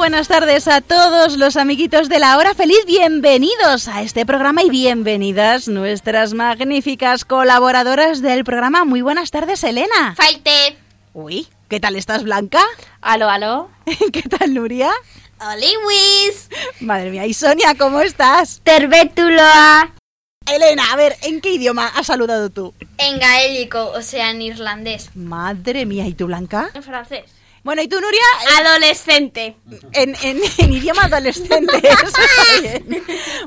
Buenas tardes a todos los amiguitos de la hora feliz. Bienvenidos a este programa y bienvenidas nuestras magníficas colaboradoras del programa. Muy buenas tardes, Elena. Faite. Uy, ¿qué tal estás, Blanca? Aló, aló. ¿Qué tal, Nuria? Oliwis. Madre mía, y Sonia, ¿cómo estás? Tervetuloa. Elena, a ver, ¿en qué idioma has saludado tú? En gaélico, o sea, en irlandés. Madre mía, ¿y tú, Blanca? En francés. Bueno, ¿y tú, Nuria? Adolescente. En, en- en idioma adolescente. eso está bien.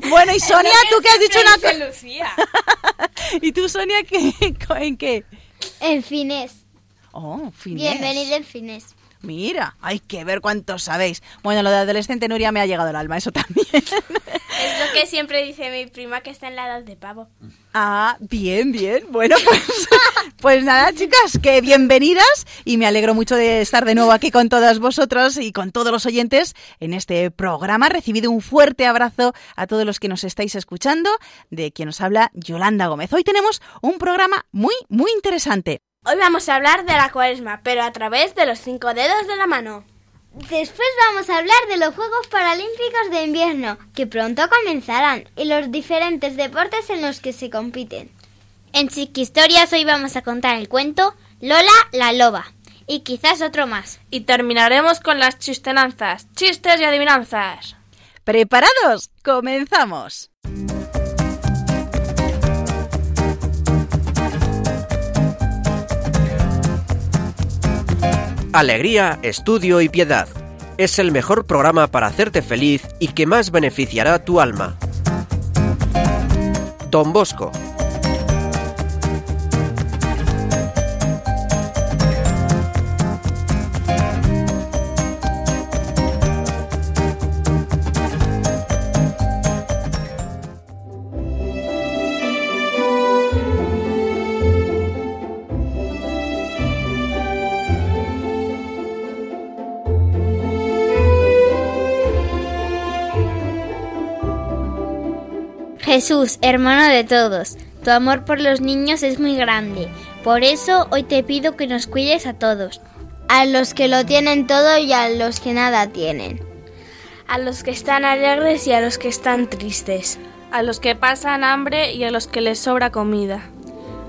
Bueno, y Sonia, ¿tú qué has dicho una cosa? Lucía. ¿Y tú, Sonia, qué, en qué? En fines. Oh, finés. Bienvenido en fines. Mira, hay que ver cuántos sabéis. Bueno, lo de adolescente Nuria me ha llegado al alma, eso también. Es lo que siempre dice mi prima que está en la edad de pavo. ah, bien, bien. Bueno, pues, pues nada, chicas, que bienvenidas y me alegro mucho de estar de nuevo aquí con todas vosotras y con todos los oyentes en este programa. Recibido un fuerte abrazo a todos los que nos estáis escuchando, de quien nos habla Yolanda Gómez. Hoy tenemos un programa muy, muy interesante. Hoy vamos a hablar de la cuaresma, pero a través de los cinco dedos de la mano. Después vamos a hablar de los Juegos Paralímpicos de Invierno, que pronto comenzarán, y los diferentes deportes en los que se compiten. En Chiquistorias hoy vamos a contar el cuento Lola la loba y quizás otro más. Y terminaremos con las chistenanzas, chistes y adivinanzas. ¿Preparados? ¡Comenzamos! Alegría, estudio y piedad. Es el mejor programa para hacerte feliz y que más beneficiará tu alma. Don Bosco. Jesús, hermano de todos, tu amor por los niños es muy grande. Por eso hoy te pido que nos cuides a todos. A los que lo tienen todo y a los que nada tienen. A los que están alegres y a los que están tristes. A los que pasan hambre y a los que les sobra comida.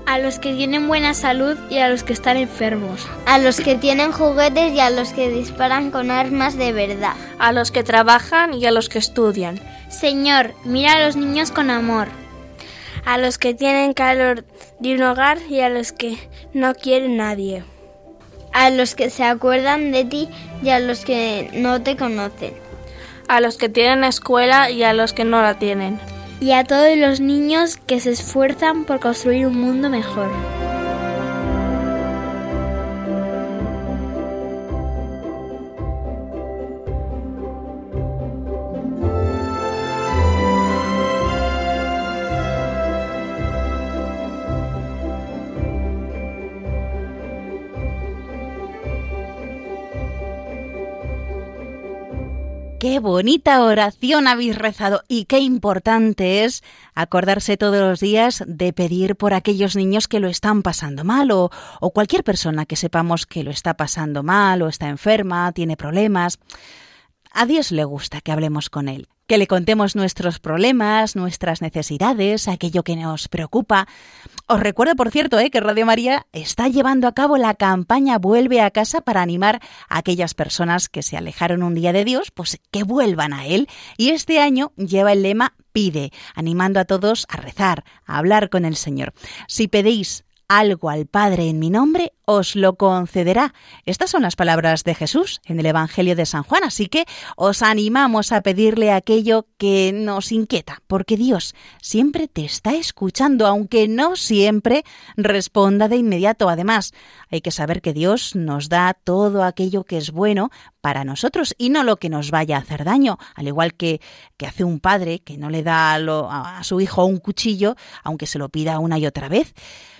A los que tienen buena salud y a los que están enfermos. A los que tienen juguetes y a los que disparan con armas de verdad. A los que trabajan y a los que estudian. Señor, mira a los niños con amor. A los que tienen calor de un hogar y a los que no quieren nadie. A los que se acuerdan de ti y a los que no te conocen. A los que tienen escuela y a los que no la tienen. Y a todos los niños que se esfuerzan por construir un mundo mejor. Qué bonita oración habéis rezado y qué importante es acordarse todos los días de pedir por aquellos niños que lo están pasando mal o, o cualquier persona que sepamos que lo está pasando mal o está enferma, tiene problemas. A Dios le gusta que hablemos con Él, que le contemos nuestros problemas, nuestras necesidades, aquello que nos preocupa. Os recuerdo, por cierto, eh, que Radio María está llevando a cabo la campaña Vuelve a casa para animar a aquellas personas que se alejaron un día de Dios, pues que vuelvan a Él. Y este año lleva el lema Pide, animando a todos a rezar, a hablar con el Señor. Si pedís algo al Padre en mi nombre, os lo concederá. Estas son las palabras de Jesús en el Evangelio de San Juan, así que os animamos a pedirle aquello que nos inquieta, porque Dios siempre te está escuchando, aunque no siempre responda de inmediato. Además, hay que saber que Dios nos da todo aquello que es bueno para nosotros y no lo que nos vaya a hacer daño, al igual que, que hace un padre que no le da a su hijo un cuchillo, aunque se lo pida una y otra vez.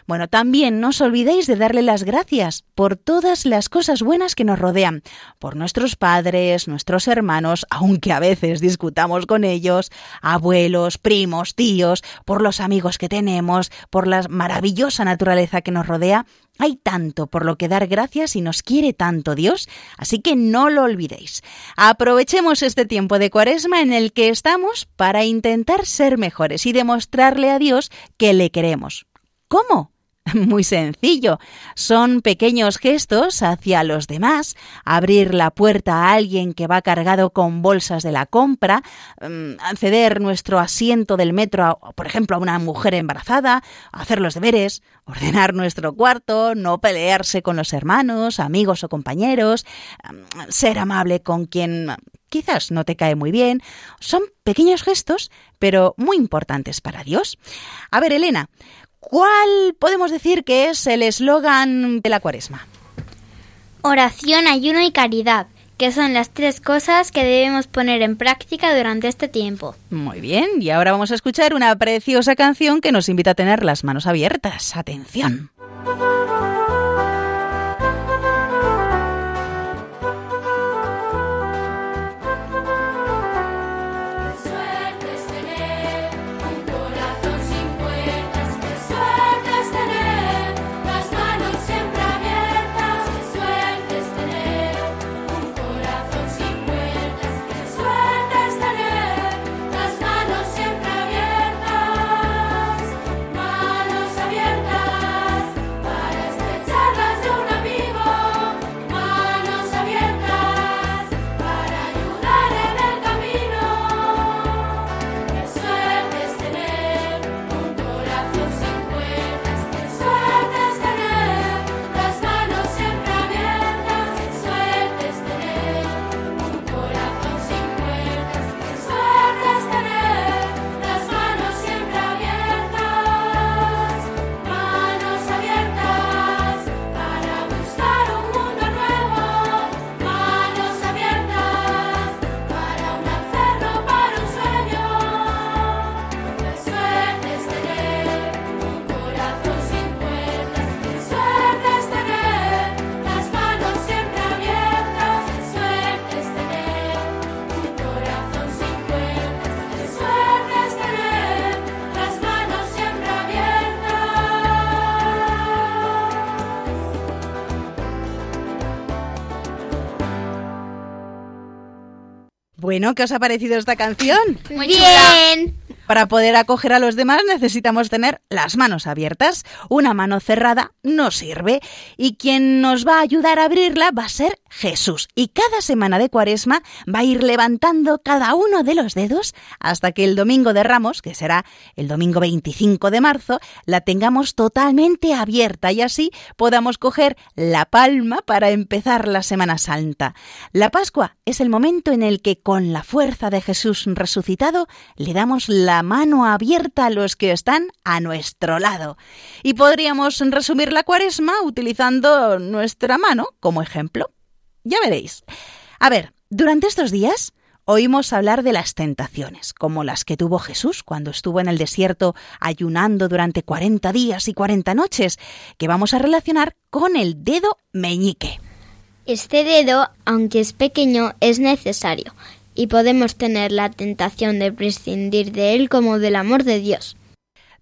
Bueno, también no os olvidéis de darle las gracias por todas las cosas buenas que nos rodean, por nuestros padres, nuestros hermanos, aunque a veces discutamos con ellos, abuelos, primos, tíos, por los amigos que tenemos, por la maravillosa naturaleza que nos rodea. Hay tanto por lo que dar gracias y nos quiere tanto Dios, así que no lo olvidéis. Aprovechemos este tiempo de cuaresma en el que estamos para intentar ser mejores y demostrarle a Dios que le queremos. ¿Cómo? Muy sencillo. Son pequeños gestos hacia los demás, abrir la puerta a alguien que va cargado con bolsas de la compra, mm, ceder nuestro asiento del metro, por ejemplo, a una mujer embarazada, hacer los deberes, ordenar nuestro cuarto, no pelearse con los hermanos, amigos o compañeros, mm, ser amable con quien quizás no te cae muy bien. Son pequeños gestos, pero muy importantes para Dios. A ver, Elena, ¿Cuál podemos decir que es el eslogan de la cuaresma? Oración, ayuno y caridad, que son las tres cosas que debemos poner en práctica durante este tiempo. Muy bien, y ahora vamos a escuchar una preciosa canción que nos invita a tener las manos abiertas. Atención. Bueno, ¿qué os ha parecido esta canción? Muy bien. Para poder acoger a los demás necesitamos tener las manos abiertas. Una mano cerrada no sirve y quien nos va a ayudar a abrirla va a ser Jesús. Y cada semana de Cuaresma va a ir levantando cada uno de los dedos hasta que el domingo de Ramos, que será el domingo 25 de marzo, la tengamos totalmente abierta y así podamos coger la palma para empezar la Semana Santa. La Pascua es el momento en el que con la fuerza de Jesús resucitado le damos la mano abierta a los que están a nuestro lado. Y podríamos resumir la cuaresma utilizando nuestra mano como ejemplo. Ya veréis. A ver, durante estos días oímos hablar de las tentaciones, como las que tuvo Jesús cuando estuvo en el desierto ayunando durante 40 días y 40 noches, que vamos a relacionar con el dedo meñique. Este dedo, aunque es pequeño, es necesario, y podemos tener la tentación de prescindir de él como del amor de Dios.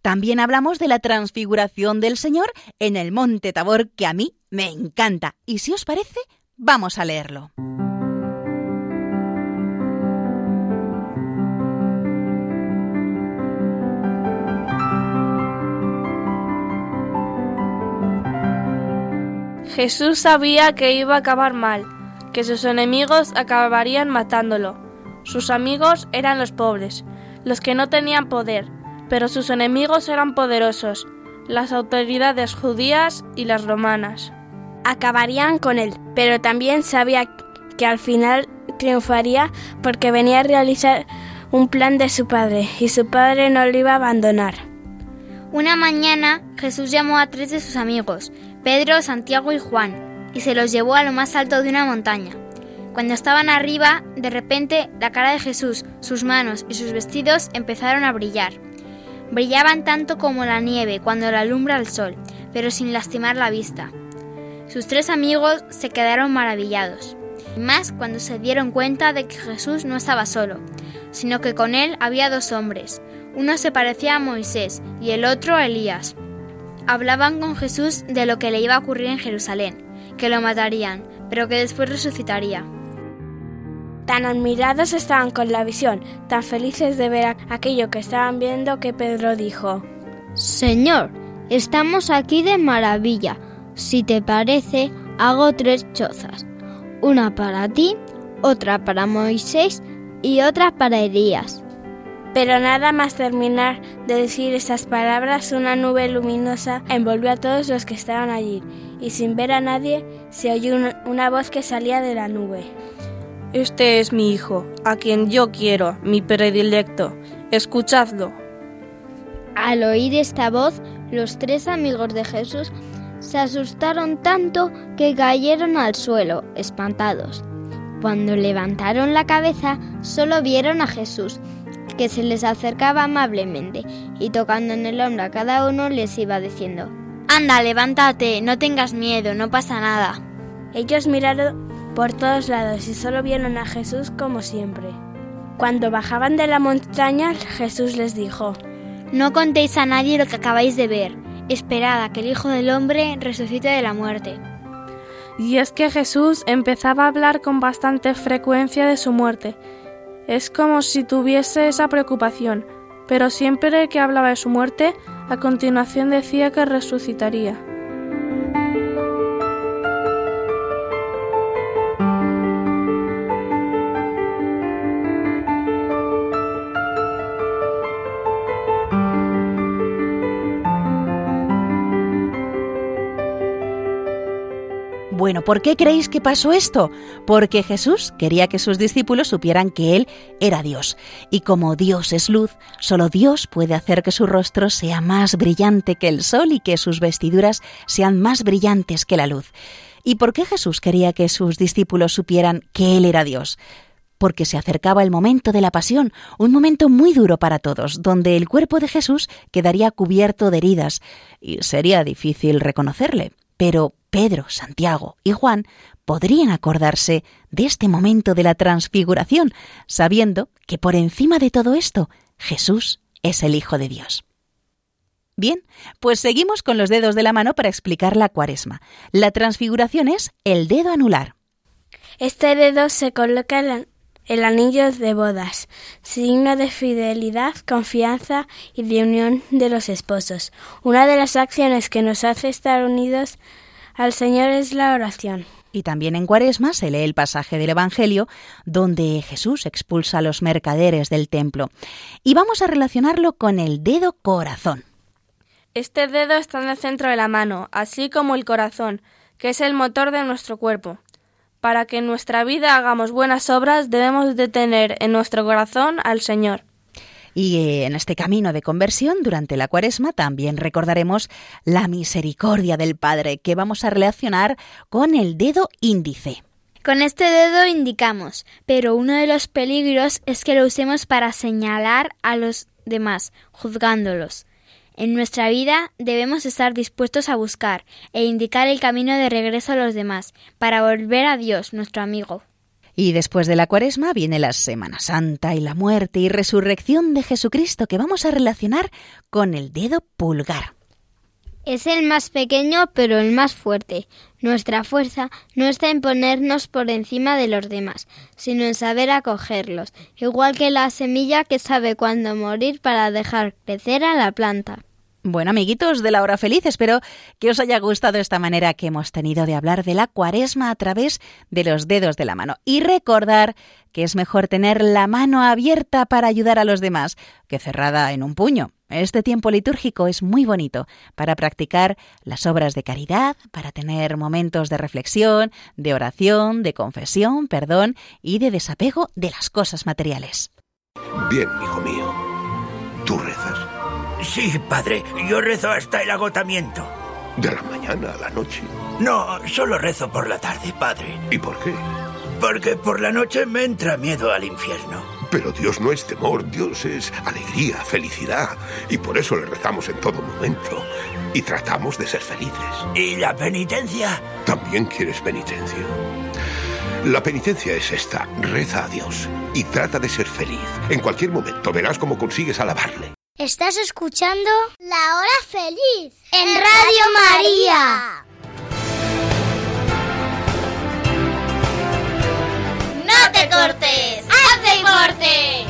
También hablamos de la transfiguración del Señor en el monte Tabor, que a mí me encanta. Y si os parece, vamos a leerlo. Jesús sabía que iba a acabar mal, que sus enemigos acabarían matándolo. Sus amigos eran los pobres, los que no tenían poder, pero sus enemigos eran poderosos. las autoridades judías y las romanas. Acabarían con él, pero también sabía que al final triunfaría porque venía a realizar un plan de su padre y su padre no lo iba a abandonar. Una mañana Jesús llamó a tres de sus amigos, Pedro, Santiago y Juan, y se los llevó a lo más alto de una montaña. Cuando estaban arriba, de repente la cara de Jesús, sus manos y sus vestidos empezaron a brillar. Brillaban tanto como la nieve cuando la alumbra el sol, pero sin lastimar la vista. Sus tres amigos se quedaron maravillados, más cuando se dieron cuenta de que Jesús no estaba solo, sino que con él había dos hombres. Uno se parecía a Moisés y el otro a Elías. Hablaban con Jesús de lo que le iba a ocurrir en Jerusalén, que lo matarían, pero que después resucitaría. Tan admirados estaban con la visión, tan felices de ver aquello que estaban viendo que Pedro dijo, Señor, estamos aquí de maravilla. Si te parece, hago tres chozas. Una para ti, otra para Moisés y otra para Elías. Pero nada más terminar de decir esas palabras, una nube luminosa envolvió a todos los que estaban allí, y sin ver a nadie se oyó una voz que salía de la nube. Este es mi hijo, a quien yo quiero, mi predilecto. Escuchadlo. Al oír esta voz, los tres amigos de Jesús se asustaron tanto que cayeron al suelo, espantados. Cuando levantaron la cabeza, solo vieron a Jesús, que se les acercaba amablemente y tocando en el hombro a cada uno les iba diciendo, Anda, levántate, no tengas miedo, no pasa nada. Ellos miraron por todos lados y solo vieron a Jesús como siempre. Cuando bajaban de la montaña, Jesús les dijo, No contéis a nadie lo que acabáis de ver. Esperad a que el Hijo del Hombre resucite de la muerte. Y es que Jesús empezaba a hablar con bastante frecuencia de su muerte. Es como si tuviese esa preocupación, pero siempre que hablaba de su muerte, a continuación decía que resucitaría. Bueno, ¿por qué creéis que pasó esto? Porque Jesús quería que sus discípulos supieran que Él era Dios. Y como Dios es luz, solo Dios puede hacer que su rostro sea más brillante que el sol y que sus vestiduras sean más brillantes que la luz. ¿Y por qué Jesús quería que sus discípulos supieran que Él era Dios? porque se acercaba el momento de la pasión, un momento muy duro para todos, donde el cuerpo de Jesús quedaría cubierto de heridas y sería difícil reconocerle. Pero Pedro, Santiago y Juan podrían acordarse de este momento de la transfiguración, sabiendo que por encima de todo esto, Jesús es el Hijo de Dios. Bien, pues seguimos con los dedos de la mano para explicar la cuaresma. La transfiguración es el dedo anular. Este dedo se coloca en el anillo de bodas, signo de fidelidad, confianza y de unión de los esposos. Una de las acciones que nos hace estar unidos al Señor es la oración. Y también en Cuaresma se lee el pasaje del Evangelio donde Jesús expulsa a los mercaderes del templo. Y vamos a relacionarlo con el dedo corazón. Este dedo está en el centro de la mano, así como el corazón, que es el motor de nuestro cuerpo. Para que en nuestra vida hagamos buenas obras debemos de tener en nuestro corazón al Señor. Y eh, en este camino de conversión durante la cuaresma también recordaremos la misericordia del Padre que vamos a relacionar con el dedo índice. Con este dedo indicamos, pero uno de los peligros es que lo usemos para señalar a los demás, juzgándolos. En nuestra vida debemos estar dispuestos a buscar e indicar el camino de regreso a los demás, para volver a Dios, nuestro amigo. Y después de la cuaresma viene la Semana Santa y la muerte y resurrección de Jesucristo que vamos a relacionar con el dedo pulgar. Es el más pequeño pero el más fuerte. Nuestra fuerza no está en ponernos por encima de los demás, sino en saber acogerlos, igual que la semilla que sabe cuándo morir para dejar crecer a la planta. Bueno, amiguitos de la hora feliz, espero que os haya gustado esta manera que hemos tenido de hablar de la cuaresma a través de los dedos de la mano. Y recordar que es mejor tener la mano abierta para ayudar a los demás que cerrada en un puño. Este tiempo litúrgico es muy bonito para practicar las obras de caridad, para tener momentos de reflexión, de oración, de confesión, perdón y de desapego de las cosas materiales. Bien, hijo mío. ¿Tú rezas? Sí, padre, yo rezo hasta el agotamiento. ¿De la mañana a la noche? No, solo rezo por la tarde, padre. ¿Y por qué? Porque por la noche me entra miedo al infierno. Pero Dios no es temor, Dios es alegría, felicidad. Y por eso le rezamos en todo momento. Y tratamos de ser felices. ¿Y la penitencia? ¿También quieres penitencia? La penitencia es esta. Reza a Dios y trata de ser feliz. En cualquier momento verás cómo consigues alabarle. Estás escuchando La Hora Feliz en Radio María. ¡No cortes! ¡Haz deporte!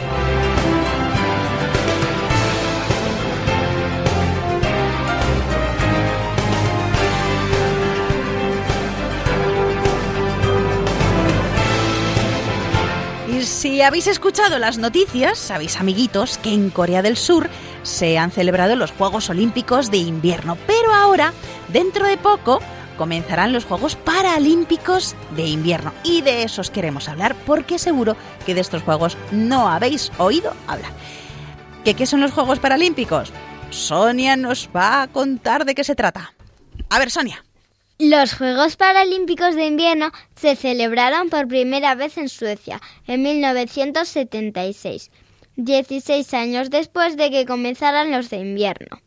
Y si habéis escuchado las noticias, sabéis, amiguitos, que en Corea del Sur se han celebrado los Juegos Olímpicos de invierno, pero ahora, dentro de poco, comenzarán los Juegos Paralímpicos de invierno. Y de esos queremos hablar porque seguro que de estos Juegos no habéis oído hablar. ¿Qué, qué son los Juegos Paralímpicos? Sonia nos va a contar de qué se trata. A ver, Sonia. Los Juegos Paralímpicos de Invierno se celebraron por primera vez en Suecia en 1976, 16 años después de que comenzaran los de invierno.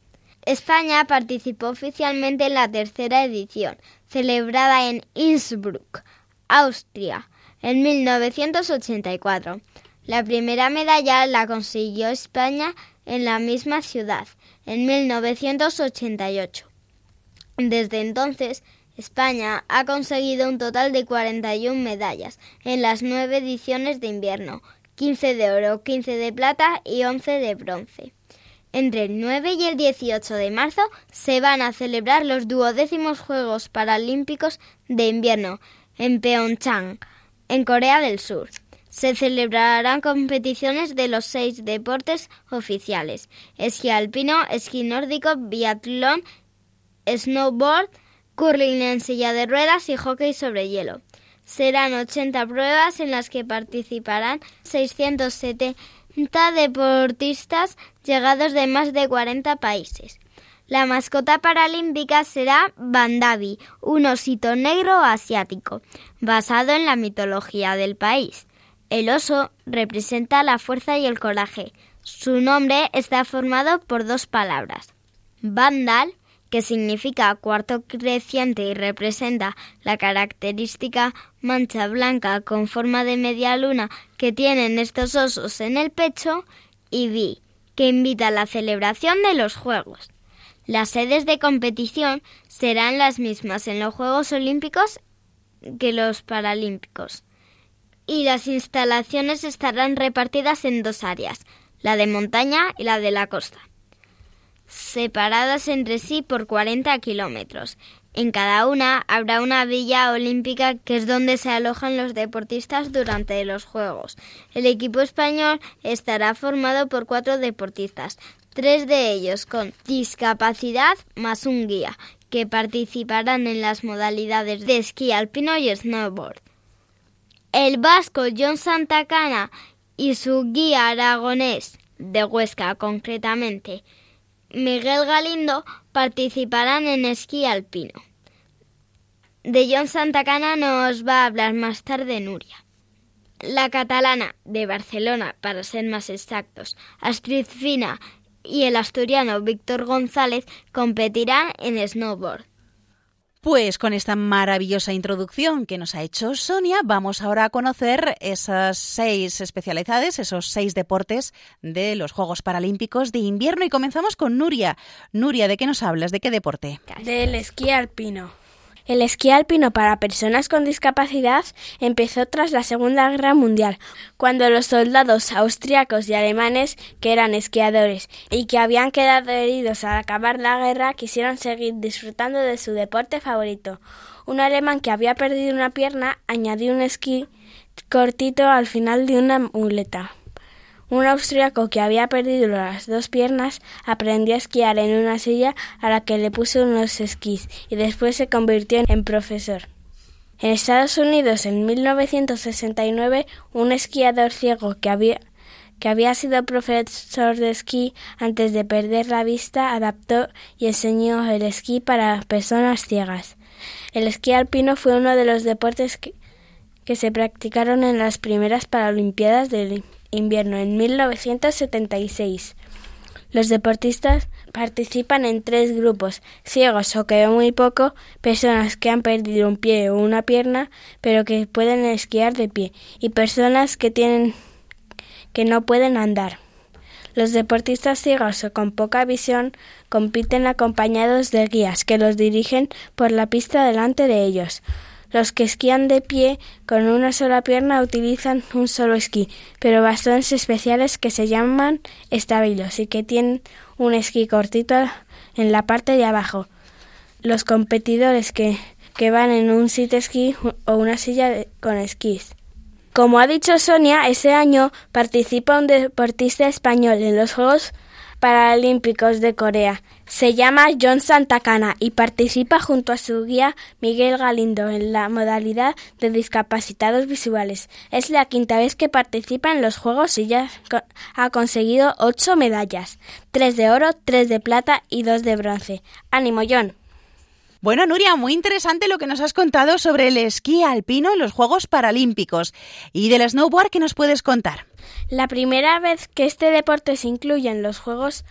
España participó oficialmente en la tercera edición, celebrada en Innsbruck, Austria, en 1984. La primera medalla la consiguió España en la misma ciudad, en 1988. Desde entonces, España ha conseguido un total de 41 medallas en las nueve ediciones de invierno, 15 de oro, 15 de plata y 11 de bronce. Entre el 9 y el 18 de marzo se van a celebrar los duodécimos Juegos Paralímpicos de Invierno en Pyeongchang, en Corea del Sur. Se celebrarán competiciones de los seis deportes oficiales: esquí alpino, esquí nórdico, biatlón, snowboard, curling en silla de ruedas y hockey sobre hielo. Serán 80 pruebas en las que participarán 670 deportistas llegados de más de 40 países. La mascota paralímpica será Bandabi, un osito negro asiático, basado en la mitología del país. El oso representa la fuerza y el coraje. Su nombre está formado por dos palabras. Vandal, que significa cuarto creciente y representa la característica mancha blanca con forma de media luna que tienen estos osos en el pecho, y Vi, que invita a la celebración de los Juegos. Las sedes de competición serán las mismas en los Juegos Olímpicos que los Paralímpicos. Y las instalaciones estarán repartidas en dos áreas, la de montaña y la de la costa separadas entre sí por 40 kilómetros. En cada una habrá una villa olímpica que es donde se alojan los deportistas durante los Juegos. El equipo español estará formado por cuatro deportistas, tres de ellos con discapacidad más un guía, que participarán en las modalidades de esquí alpino y snowboard. El vasco John Santacana y su guía aragonés, de Huesca concretamente, Miguel Galindo participarán en esquí alpino. De John Santacana nos va a hablar más tarde Nuria. La catalana de Barcelona, para ser más exactos, Astrid Fina y el asturiano Víctor González competirán en snowboard. Pues con esta maravillosa introducción que nos ha hecho Sonia, vamos ahora a conocer esas seis especialidades, esos seis deportes de los Juegos Paralímpicos de invierno y comenzamos con Nuria. Nuria, ¿de qué nos hablas? ¿De qué deporte? Del esquí alpino. El esquí alpino para personas con discapacidad empezó tras la Segunda Guerra Mundial, cuando los soldados austriacos y alemanes, que eran esquiadores y que habían quedado heridos al acabar la guerra, quisieron seguir disfrutando de su deporte favorito. Un alemán que había perdido una pierna añadió un esquí cortito al final de una muleta. Un austriaco que había perdido las dos piernas aprendió a esquiar en una silla a la que le puso unos esquís y después se convirtió en profesor. En Estados Unidos, en 1969, un esquiador ciego que había, que había sido profesor de esquí antes de perder la vista adaptó y enseñó el esquí para personas ciegas. El esquí alpino fue uno de los deportes que, que se practicaron en las primeras Paralimpiadas del invierno en 1976. Los deportistas participan en tres grupos, ciegos o que ven muy poco, personas que han perdido un pie o una pierna, pero que pueden esquiar de pie, y personas que tienen que no pueden andar. Los deportistas ciegos o con poca visión compiten acompañados de guías que los dirigen por la pista delante de ellos. Los que esquían de pie con una sola pierna utilizan un solo esquí, pero bastones especiales que se llaman estabilos y que tienen un esquí cortito en la parte de abajo. Los competidores que, que van en un sit esquí o una silla con esquís. Como ha dicho Sonia, ese año participa un deportista español en los Juegos Paralímpicos de Corea. Se llama John Santacana y participa junto a su guía Miguel Galindo en la modalidad de discapacitados visuales. Es la quinta vez que participa en los Juegos y ya ha conseguido ocho medallas, tres de oro, tres de plata y dos de bronce. ¡Ánimo, John! Bueno, Nuria, muy interesante lo que nos has contado sobre el esquí alpino en los Juegos Paralímpicos. ¿Y del snowboard qué nos puedes contar? La primera vez que este deporte se incluye en los Juegos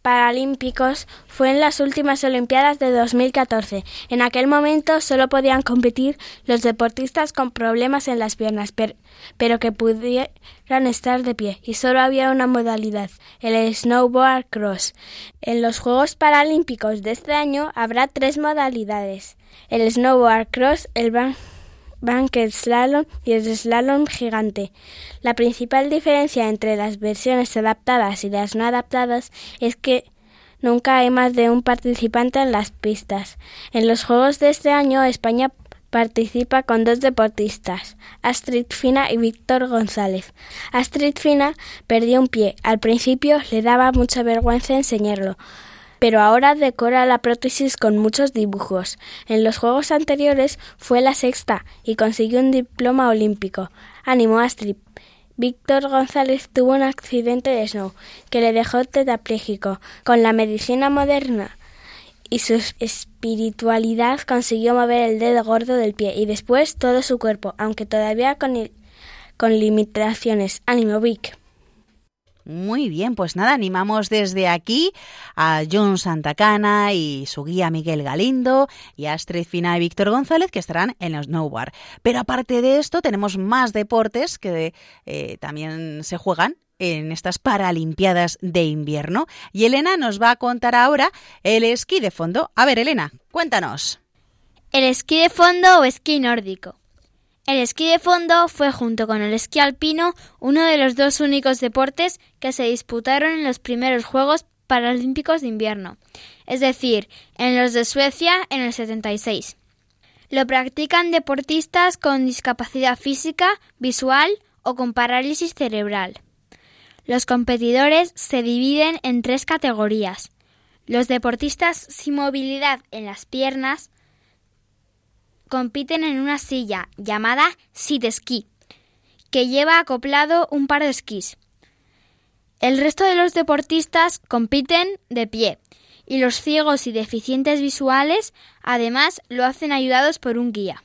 Paralímpicos fue en las últimas Olimpiadas de 2014. En aquel momento solo podían competir los deportistas con problemas en las piernas, pero, que pudieran estar de pie, y solo había una modalidad, el snowboard cross. En los Juegos Paralímpicos de este año habrá tres modalidades, el snowboard cross, el banquet slalom y el slalom gigante. La principal diferencia entre las versiones adaptadas y las no adaptadas es que nunca hay más de un participante en las pistas. En los Juegos de este año España participa con dos deportistas, Astrid Fina y Víctor González. Astrid Fina perdió un pie. Al principio le daba mucha vergüenza enseñarlo, pero ahora decora la prótesis con muchos dibujos. En los Juegos anteriores fue la sexta y consiguió un diploma olímpico. Ánimo Astrid. Víctor González tuvo un accidente de snow que le dejó tetrapléjico. Con la medicina moderna y su espiritualidad consiguió mover el dedo gordo del pie y después todo su cuerpo, aunque todavía con, con limitaciones. Ánimo, Vic. Muy bien, pues nada, animamos desde aquí a John Santacana y su guía Miguel Galindo y a Astrid Fina y Víctor González que estarán en los snowboard. Pero aparte de esto, tenemos más deportes que eh, también se juegan en estas Paralimpiadas de invierno. Y Elena nos va a contar ahora el esquí de fondo. A ver, Elena, cuéntanos. El esquí de fondo o esquí nórdico. El esquí de fondo fue junto con el esquí alpino uno de los dos únicos deportes que se disputaron en los primeros Juegos Paralímpicos de invierno, es decir, en los de Suecia en el 76. Lo practican deportistas con discapacidad física, visual o con parálisis cerebral. Los competidores se dividen en tres categorías. Los deportistas sin movilidad en las piernas, compiten en una silla llamada sit ski, que lleva acoplado un par de esquís. El resto de los deportistas compiten de pie y los ciegos y deficientes visuales además lo hacen ayudados por un guía.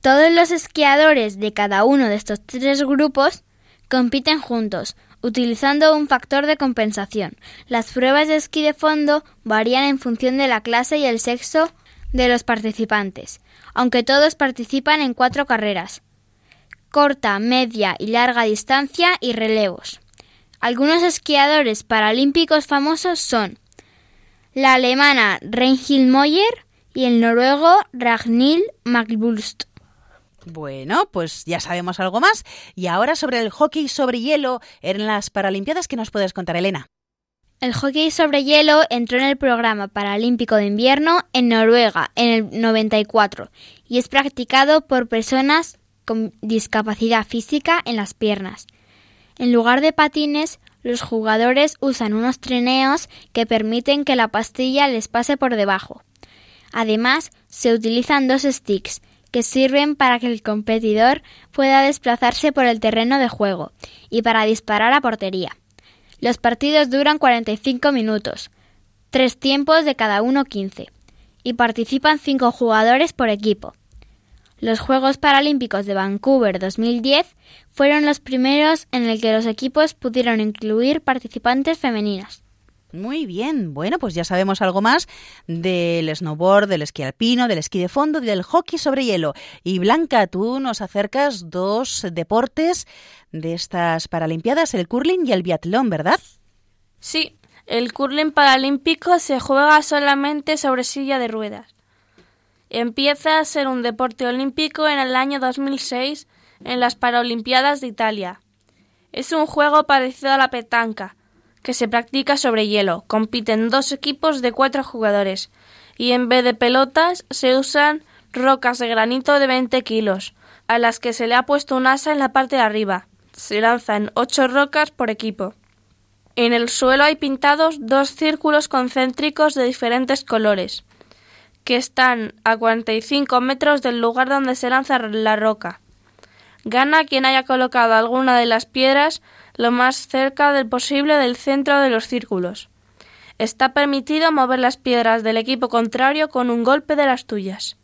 Todos los esquiadores de cada uno de estos tres grupos compiten juntos, utilizando un factor de compensación. Las pruebas de esquí de fondo varían en función de la clase y el sexo de los participantes, aunque todos participan en cuatro carreras corta, media y larga distancia y relevos. Algunos esquiadores paralímpicos famosos son la alemana Reinhild Moyer y el noruego Ragnhild Magbulst. Bueno, pues ya sabemos algo más. Y ahora sobre el hockey sobre hielo en las Paralimpiadas, ¿qué nos puedes contar, Elena? El hockey sobre hielo entró en el programa paralímpico de invierno en Noruega en el 94 y es practicado por personas con discapacidad física en las piernas. En lugar de patines, los jugadores usan unos trineos que permiten que la pastilla les pase por debajo. Además, se utilizan dos sticks que sirven para que el competidor pueda desplazarse por el terreno de juego y para disparar a portería. Los partidos duran 45 minutos, tres tiempos de cada uno 15, y participan cinco jugadores por equipo. Los Juegos Paralímpicos de Vancouver 2010 fueron los primeros en el que los equipos pudieron incluir participantes femeninas. Muy bien, bueno, pues ya sabemos algo más del snowboard, del esquí alpino, del esquí de fondo del hockey sobre hielo. Y Blanca, tú nos acercas dos deportes de estas Paralimpiadas, el curling y el biatlón, ¿verdad? Sí, el curling paralímpico se juega solamente sobre silla de ruedas. Empieza a ser un deporte olímpico en el año 2006 en las Paralimpiadas de Italia. Es un juego parecido a la petanca, que se practica sobre hielo. Compiten dos equipos de cuatro jugadores y en vez de pelotas se usan rocas de granito de 20 kilos, a las que se le ha puesto un asa en la parte de arriba. Se lanzan ocho rocas por equipo. En el suelo hay pintados dos círculos concéntricos de diferentes colores, que están a 45 metros del lugar donde se lanza la roca. Gana quien haya colocado alguna de las piedras lo más cerca del posible del centro de los círculos. Está permitido mover las piedras del equipo contrario con un golpe de las tuyas.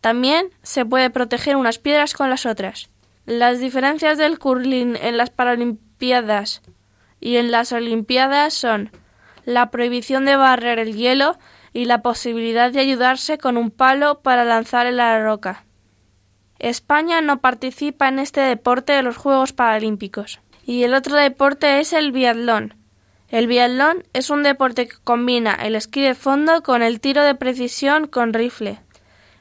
También se puede proteger unas piedras con las otras. Las diferencias del curling en las Paralimpiadas y en las Olimpiadas son la prohibición de barrer el hielo y la posibilidad de ayudarse con un palo para lanzar en la roca. España no participa en este deporte de los Juegos Paralímpicos. Y el otro deporte es el biatlón. El biatlón es un deporte que combina el esquí de fondo con el tiro de precisión con rifle.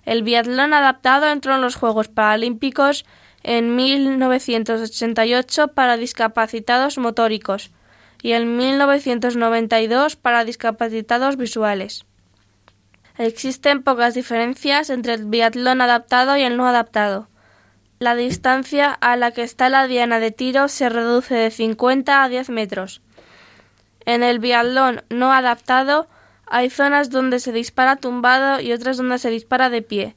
El biatlón adaptado entró en los Juegos Paralímpicos en 1988 para discapacitados motóricos y en 1992 para discapacitados visuales. Existen pocas diferencias entre el biatlón adaptado y el no adaptado. La distancia a la que está la diana de tiro se reduce de 50 a 10 metros. En el biatlón no adaptado hay zonas donde se dispara tumbado y otras donde se dispara de pie.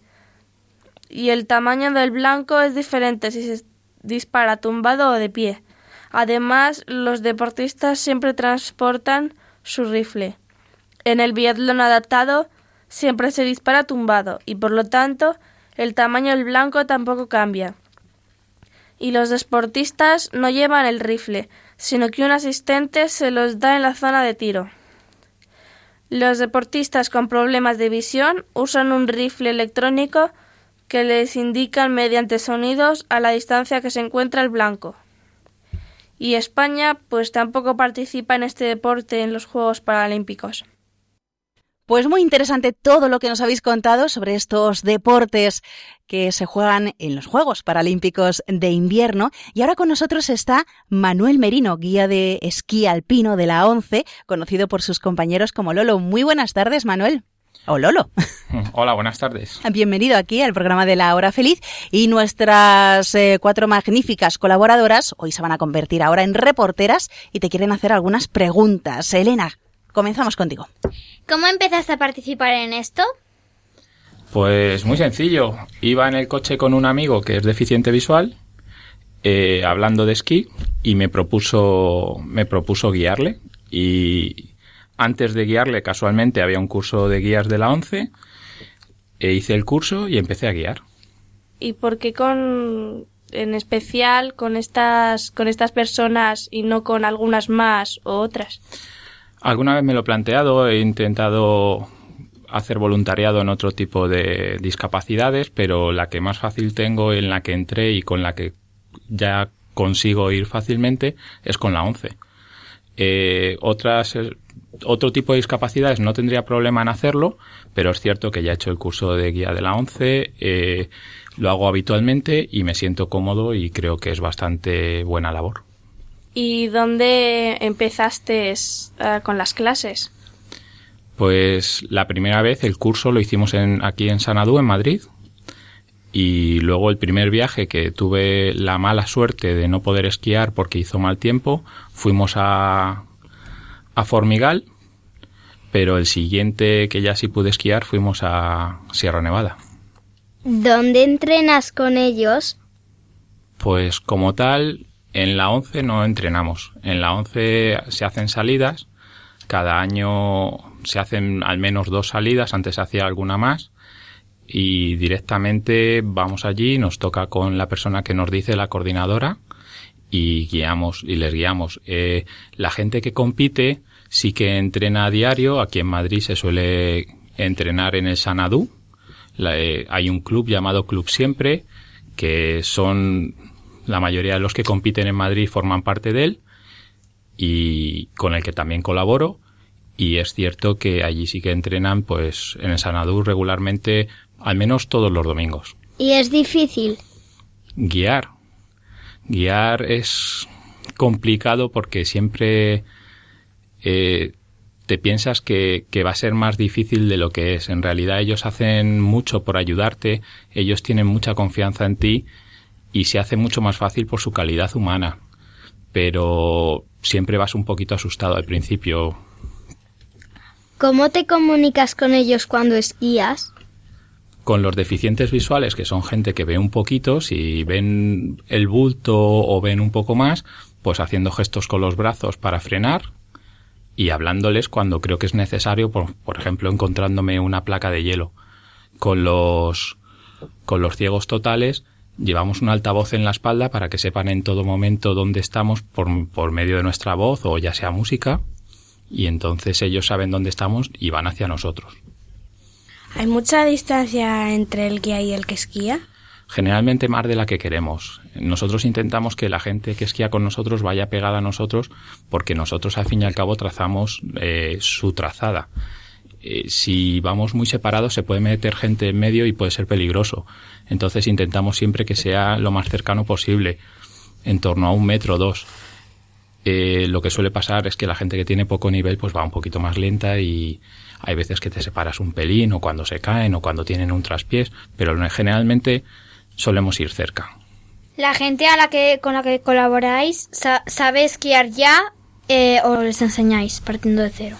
Y el tamaño del blanco es diferente si se dispara tumbado o de pie. Además, los deportistas siempre transportan su rifle. En el biatlón adaptado siempre se dispara tumbado y por lo tanto el tamaño del blanco tampoco cambia. Y los deportistas no llevan el rifle, sino que un asistente se los da en la zona de tiro. Los deportistas con problemas de visión usan un rifle electrónico que les indican mediante sonidos a la distancia que se encuentra el blanco. Y España pues tampoco participa en este deporte en los Juegos Paralímpicos. Pues muy interesante todo lo que nos habéis contado sobre estos deportes que se juegan en los Juegos Paralímpicos de invierno. Y ahora con nosotros está Manuel Merino, guía de esquí alpino de la ONCE, conocido por sus compañeros como Lolo. Muy buenas tardes, Manuel. O Lolo. Hola, buenas tardes. Bienvenido aquí al programa de la Hora Feliz y nuestras eh, cuatro magníficas colaboradoras hoy se van a convertir ahora en reporteras y te quieren hacer algunas preguntas. Elena, comenzamos contigo. ¿Cómo empezaste a participar en esto? Pues muy sencillo. Iba en el coche con un amigo que es deficiente visual, eh, hablando de esquí, y me propuso, me propuso guiarle. Y antes de guiarle, casualmente, había un curso de guías de la ONCE, e hice el curso y empecé a guiar. ¿Y por qué con, en especial con estas, con estas personas y no con algunas más o otras? Alguna vez me lo he planteado, he intentado hacer voluntariado en otro tipo de discapacidades, pero la que más fácil tengo, en la que entré y con la que ya consigo ir fácilmente, es con la 11. Eh, otras otro tipo de discapacidades no tendría problema en hacerlo, pero es cierto que ya he hecho el curso de guía de la ONCE, eh, lo hago habitualmente y me siento cómodo y creo que es bastante buena labor. ¿Y dónde empezaste uh, con las clases? Pues la primera vez el curso lo hicimos en, aquí en Sanadú, en Madrid. Y luego el primer viaje que tuve la mala suerte de no poder esquiar porque hizo mal tiempo, fuimos a, a Formigal, pero el siguiente que ya sí pude esquiar fuimos a Sierra Nevada. ¿Dónde entrenas con ellos? Pues como tal, en la 11 no entrenamos. En la 11 se hacen salidas. Cada año se hacen al menos dos salidas, antes se hacía alguna más, y directamente vamos allí, nos toca con la persona que nos dice la coordinadora y guiamos y les guiamos. Eh, la gente que compite sí que entrena a diario. Aquí en Madrid se suele entrenar en el Sanadú. Eh, hay un club llamado Club Siempre, que son la mayoría de los que compiten en Madrid forman parte de él y con el que también colaboro y es cierto que allí sí que entrenan pues en el Sanadú regularmente al menos todos los domingos. ¿Y es difícil? Guiar. Guiar es complicado porque siempre eh, te piensas que, que, va a ser más difícil de lo que es. En realidad ellos hacen mucho por ayudarte, ellos tienen mucha confianza en ti y se hace mucho más fácil por su calidad humana. Pero siempre vas un poquito asustado al principio ¿Cómo te comunicas con ellos cuando esquías? Con los deficientes visuales, que son gente que ve un poquito, si ven el bulto o ven un poco más, pues haciendo gestos con los brazos para frenar y hablándoles cuando creo que es necesario, por, por ejemplo, encontrándome una placa de hielo. Con los, con los ciegos totales, llevamos un altavoz en la espalda para que sepan en todo momento dónde estamos por, por medio de nuestra voz o ya sea música y entonces ellos saben dónde estamos y van hacia nosotros. ¿Hay mucha distancia entre el guía y el que esquía? Generalmente más de la que queremos. Nosotros intentamos que la gente que esquía con nosotros vaya pegada a nosotros porque nosotros al fin y al cabo trazamos eh, su trazada. Eh, si vamos muy separados se puede meter gente en medio y puede ser peligroso. Entonces intentamos siempre que sea lo más cercano posible, en torno a un metro o dos eh, lo que suele pasar es que la gente que tiene poco nivel pues va un poquito más lenta y hay veces que te separas un pelín o cuando se caen o cuando tienen un traspiés, pero generalmente solemos ir cerca. La gente a la que con la que colaboráis sabe esquiar ya eh, o les enseñáis partiendo de cero.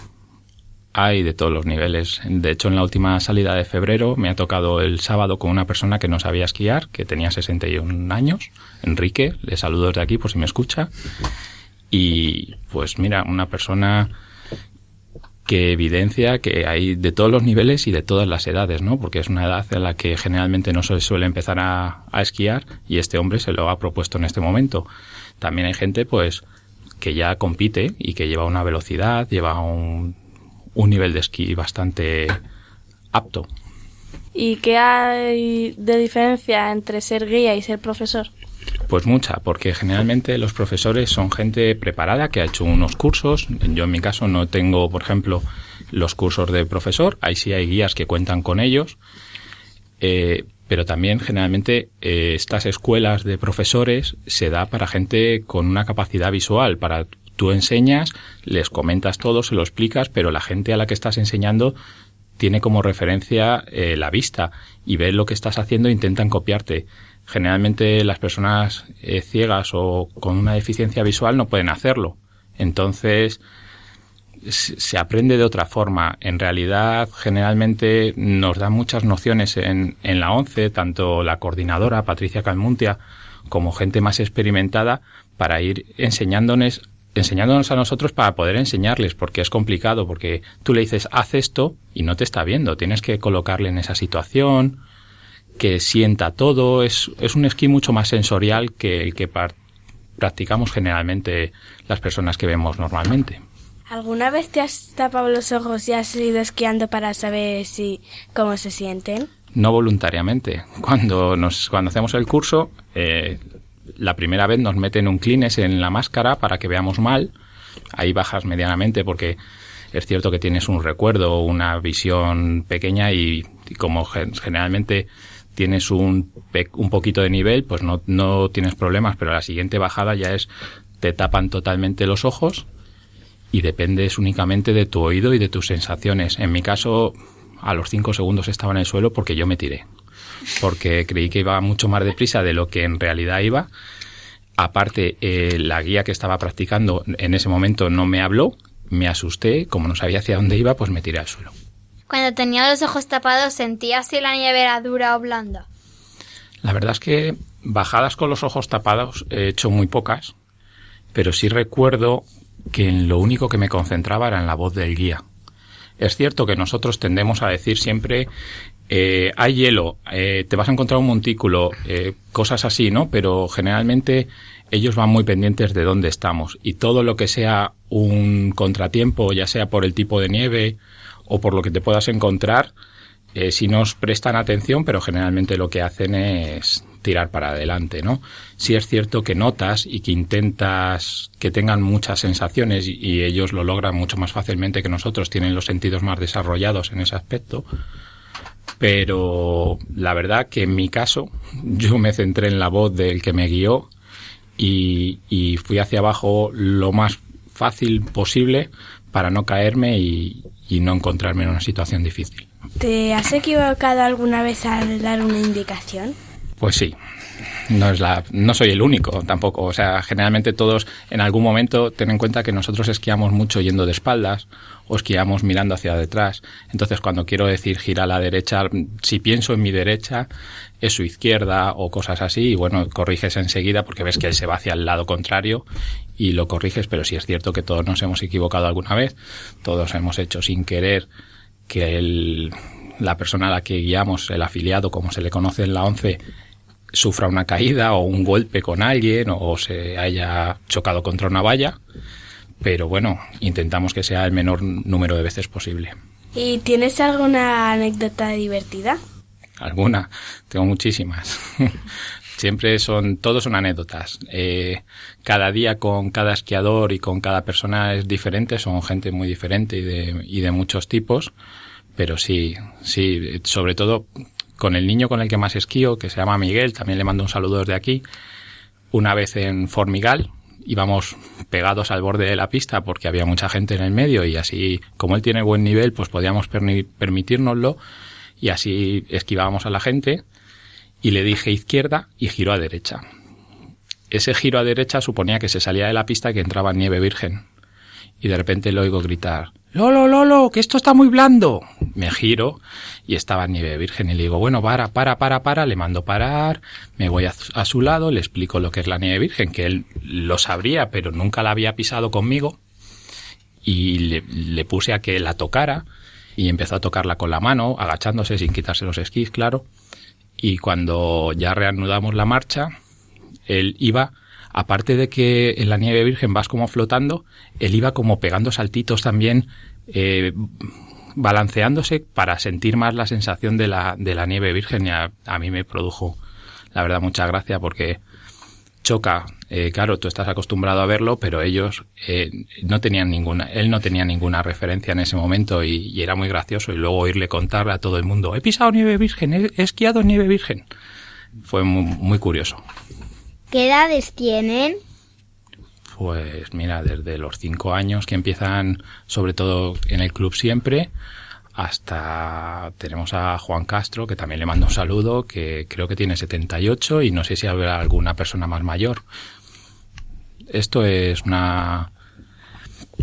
Hay de todos los niveles. De hecho, en la última salida de febrero me ha tocado el sábado con una persona que no sabía esquiar, que tenía 61 años, Enrique, le saludo desde aquí por si me escucha. Y pues mira, una persona que evidencia que hay de todos los niveles y de todas las edades, ¿no? Porque es una edad en la que generalmente no se suele empezar a, esquiar y este hombre se lo ha propuesto en este momento. También hay gente, pues, que ya compite y que lleva una velocidad, lleva un, un nivel de esquí bastante apto. ¿Y qué hay de diferencia entre ser guía y ser profesor? Pues mucha, porque generalmente los profesores son gente preparada que ha hecho unos cursos. Yo en mi caso no tengo, por ejemplo, los cursos de profesor. Ahí sí hay guías que cuentan con ellos. Eh, pero también generalmente eh, estas escuelas de profesores se da para gente con una capacidad visual, para tú enseñas, les comentas todo, se lo explicas, pero la gente a la que estás enseñando tiene como referencia eh, la vista y ve lo que estás haciendo e intentan copiarte generalmente las personas eh, ciegas o con una deficiencia visual no pueden hacerlo. Entonces, se aprende de otra forma. En realidad, generalmente nos dan muchas nociones en, en la ONCE, tanto la coordinadora, Patricia Calmuntia, como gente más experimentada, para ir enseñándonos, enseñándonos a nosotros para poder enseñarles, porque es complicado, porque tú le dices, haz esto, y no te está viendo. Tienes que colocarle en esa situación, que sienta todo, es, es un esquí mucho más sensorial que el que practicamos generalmente las personas que vemos normalmente. ¿Alguna vez te has tapado los ojos y has ido esquiando para saber si cómo se sienten? No voluntariamente. Cuando nos cuando hacemos el curso, eh, la primera vez nos meten un clines en la máscara para que veamos mal. Ahí bajas medianamente porque es cierto que tienes un recuerdo, una visión pequeña y, como gen- generalmente tienes un, un poquito de nivel, pues no, no tienes problemas, pero la siguiente bajada ya es, te tapan totalmente los ojos y dependes únicamente de tu oído y de tus sensaciones. En mi caso, a los cinco segundos estaba en el suelo porque yo me tiré, porque creí que iba mucho más deprisa de lo que en realidad iba. Aparte, eh, la guía que estaba practicando en ese momento no me habló, me asusté, como no sabía hacia dónde iba, pues me tiré al suelo. Cuando tenía los ojos tapados, ¿sentías si la nieve era dura o blanda? La verdad es que bajadas con los ojos tapados he hecho muy pocas, pero sí recuerdo que en lo único que me concentraba era en la voz del guía. Es cierto que nosotros tendemos a decir siempre eh, hay hielo, eh, te vas a encontrar un montículo, eh, cosas así, ¿no? Pero generalmente ellos van muy pendientes de dónde estamos y todo lo que sea un contratiempo, ya sea por el tipo de nieve o por lo que te puedas encontrar, eh, si nos prestan atención, pero generalmente lo que hacen es tirar para adelante, ¿no? Sí es cierto que notas y que intentas que tengan muchas sensaciones y, y ellos lo logran mucho más fácilmente que nosotros, tienen los sentidos más desarrollados en ese aspecto, pero la verdad que en mi caso yo me centré en la voz del que me guió y, y fui hacia abajo lo más fácil posible para no caerme y, y no encontrarme en una situación difícil. ¿Te has equivocado alguna vez al dar una indicación? Pues sí. No es la, no soy el único tampoco. O sea, generalmente todos en algún momento ten en cuenta que nosotros esquiamos mucho yendo de espaldas o esquiamos mirando hacia detrás. Entonces, cuando quiero decir gira a la derecha, si pienso en mi derecha, es su izquierda o cosas así. Y bueno, corriges enseguida porque ves que él se va hacia el lado contrario y lo corriges. Pero sí es cierto que todos nos hemos equivocado alguna vez. Todos hemos hecho sin querer que el, la persona a la que guiamos, el afiliado, como se le conoce en la 11, sufra una caída o un golpe con alguien o se haya chocado contra una valla. Pero bueno, intentamos que sea el menor número de veces posible. ¿Y tienes alguna anécdota divertida? Alguna, tengo muchísimas. Siempre son, todos son anécdotas. Eh, cada día con cada esquiador y con cada persona es diferente, son gente muy diferente y de, y de muchos tipos. Pero sí, sí, sobre todo con el niño con el que más esquío, que se llama Miguel, también le mando un saludo desde aquí. Una vez en Formigal, íbamos pegados al borde de la pista porque había mucha gente en el medio y así, como él tiene buen nivel, pues podíamos permitírnoslo y así esquivábamos a la gente y le dije izquierda y giró a derecha. Ese giro a derecha suponía que se salía de la pista y que entraba en nieve virgen. Y de repente le oigo gritar, Lolo, Lolo, que esto está muy blando. Me giro y estaba nieve virgen y le digo, bueno, para, para, para, para, le mando parar, me voy a, a su lado, le explico lo que es la nieve virgen, que él lo sabría, pero nunca la había pisado conmigo. Y le, le puse a que la tocara y empezó a tocarla con la mano, agachándose sin quitarse los esquís, claro. Y cuando ya reanudamos la marcha, él iba, aparte de que en la nieve virgen vas como flotando, él iba como pegando saltitos también, eh, balanceándose para sentir más la sensación de la, de la nieve virgen. Y a, mí me produjo, la verdad, mucha gracia porque choca, eh, claro, tú estás acostumbrado a verlo, pero ellos eh, no tenían ninguna, él no tenía ninguna referencia en ese momento y, era muy gracioso y luego oírle contarle a todo el mundo, he pisado nieve virgen, he, esquiado nieve virgen. Fue muy curioso. ¿Qué edades tienen? Pues mira, desde los cinco años que empiezan, sobre todo en el club siempre, hasta tenemos a Juan Castro, que también le mando un saludo, que creo que tiene 78 y no sé si habrá alguna persona más mayor. Esto es una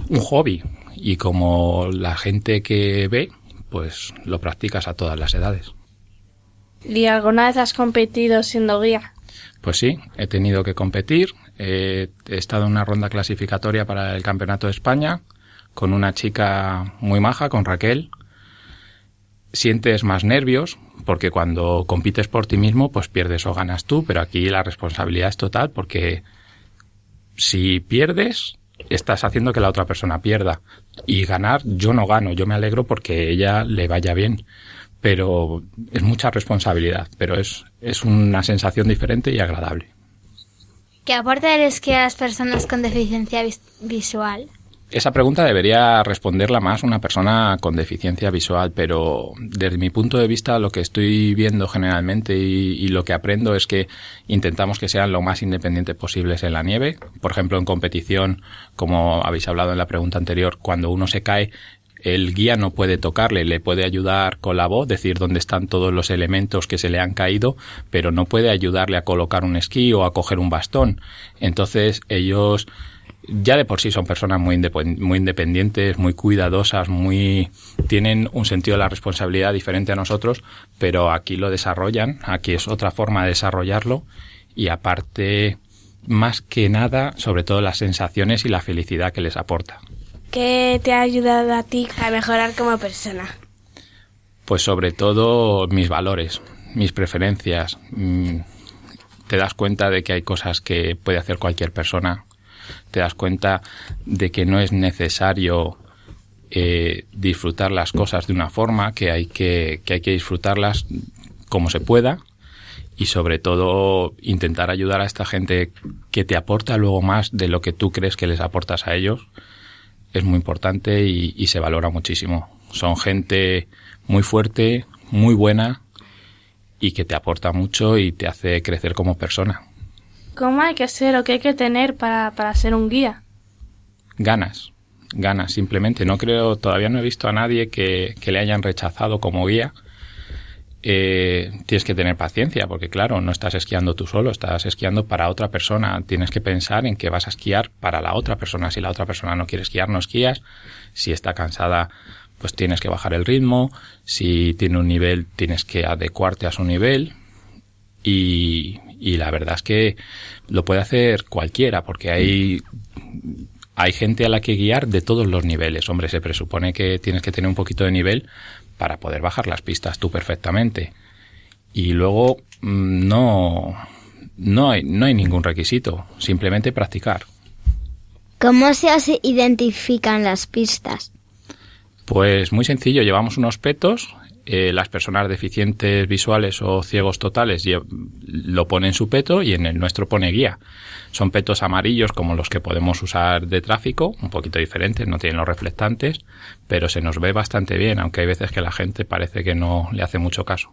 un hobby y como la gente que ve, pues lo practicas a todas las edades. ¿Y alguna vez has competido siendo guía? Pues sí, he tenido que competir. He estado en una ronda clasificatoria para el Campeonato de España con una chica muy maja, con Raquel. Sientes más nervios porque cuando compites por ti mismo, pues pierdes o ganas tú, pero aquí la responsabilidad es total porque si pierdes, estás haciendo que la otra persona pierda. Y ganar, yo no gano, yo me alegro porque ella le vaya bien pero es mucha responsabilidad, pero es, es una sensación diferente y agradable. ¿Qué aporta el esquí a las personas con deficiencia vis- visual? esa pregunta debería responderla más una persona con deficiencia visual, pero desde mi punto de vista lo que estoy viendo generalmente y, y, lo que aprendo es que intentamos que sean lo más independientes posibles en la nieve. Por ejemplo, en competición, como habéis hablado en la pregunta anterior, cuando uno se cae, el guía no puede tocarle, le puede ayudar con la voz, decir dónde están todos los elementos que se le han caído, pero no puede ayudarle a colocar un esquí o a coger un bastón. Entonces ellos ya de por sí son personas muy, independientes, muy cuidadosas, muy tienen un sentido de la responsabilidad diferente a nosotros, pero aquí lo desarrollan, aquí es otra forma de desarrollarlo y aparte más que nada, sobre todo las sensaciones y la felicidad que les aporta. ¿Qué te ha ayudado a ti a mejorar como persona? Pues sobre todo mis valores, mis preferencias. Mm, te das cuenta de que hay cosas que puede hacer cualquier persona. Te das cuenta de que no es necesario eh, disfrutar las cosas de una forma, que hay que, que hay que disfrutarlas como se pueda y sobre todo intentar ayudar a esta gente que te aporta luego más de lo que tú crees que les aportas a ellos es muy importante y, y, se valora muchísimo. Son gente muy fuerte, muy buena y que te aporta mucho y te hace crecer como persona. ¿Cómo hay que ser o qué hay que tener para, para ser un guía? Ganas, ganas simplemente. No creo, todavía no he visto a nadie que, que le hayan rechazado como guía. Eh, tienes que tener paciencia porque claro, no estás esquiando tú solo, estás esquiando para otra persona. Tienes que pensar en que vas a esquiar para la otra persona. Si la otra persona no quiere esquiar, no esquías. Si está cansada, pues tienes que bajar el ritmo. Si tiene un nivel, tienes que adecuarte a su nivel. Y, y la verdad es que lo puede hacer cualquiera porque hay hay gente a la que guiar de todos los niveles. Hombre, se presupone que tienes que tener un poquito de nivel para poder bajar las pistas tú perfectamente. Y luego no, no, hay, no hay ningún requisito, simplemente practicar. ¿Cómo se identifican las pistas? Pues muy sencillo, llevamos unos petos, eh, las personas deficientes visuales o ciegos totales lo ponen su peto y en el nuestro pone guía. Son petos amarillos como los que podemos usar de tráfico, un poquito diferentes, no tienen los reflectantes, pero se nos ve bastante bien, aunque hay veces que la gente parece que no le hace mucho caso.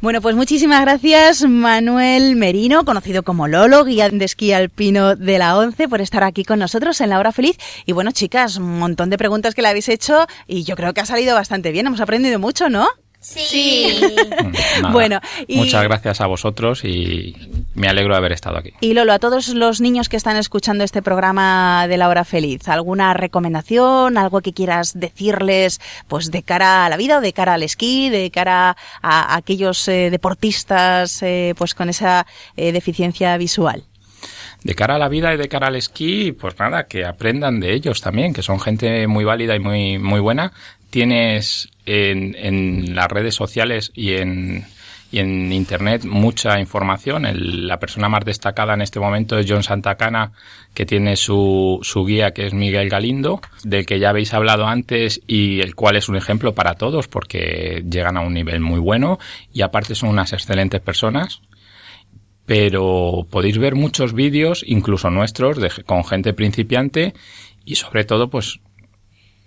Bueno, pues muchísimas gracias Manuel Merino, conocido como Lolo, guía de esquí alpino de la ONCE, por estar aquí con nosotros en La Hora Feliz. Y bueno, chicas, un montón de preguntas que le habéis hecho y yo creo que ha salido bastante bien, hemos aprendido mucho, ¿no? Sí. sí. Nada, bueno, y... muchas gracias a vosotros y me alegro de haber estado aquí. Y Lolo, a todos los niños que están escuchando este programa de la hora feliz, ¿alguna recomendación, algo que quieras decirles pues de cara a la vida o de cara al esquí, de cara a, aquellos eh, deportistas eh, pues con esa eh, deficiencia visual? de cara a la vida y de cara al esquí, pues nada, que aprendan de ellos también, que son gente muy válida y muy, muy buena. Tienes en, en las redes sociales y en, y en Internet mucha información. El, la persona más destacada en este momento es John Santacana, que tiene su, su guía, que es Miguel Galindo, del que ya habéis hablado antes y el cual es un ejemplo para todos porque llegan a un nivel muy bueno y aparte son unas excelentes personas. Pero podéis ver muchos vídeos, incluso nuestros, de, con gente principiante y sobre todo, pues,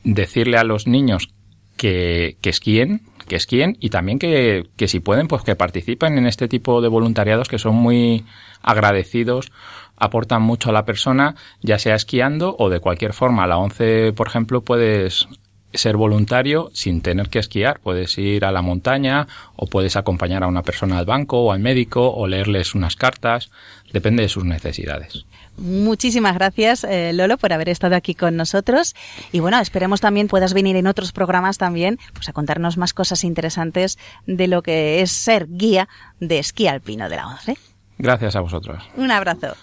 decirle a los niños que, que esquíen, que esquíen y también que, que si pueden, pues que participen en este tipo de voluntariados que son muy agradecidos, aportan mucho a la persona, ya sea esquiando o de cualquier forma. A la 11, por ejemplo, puedes ser voluntario sin tener que esquiar. Puedes ir a la montaña o puedes acompañar a una persona al banco o al médico o leerles unas cartas. Depende de sus necesidades. Muchísimas gracias, eh, Lolo, por haber estado aquí con nosotros. Y bueno, esperemos también puedas venir en otros programas también pues a contarnos más cosas interesantes de lo que es ser guía de esquí alpino de la ONCE. Gracias a vosotros. Un abrazo.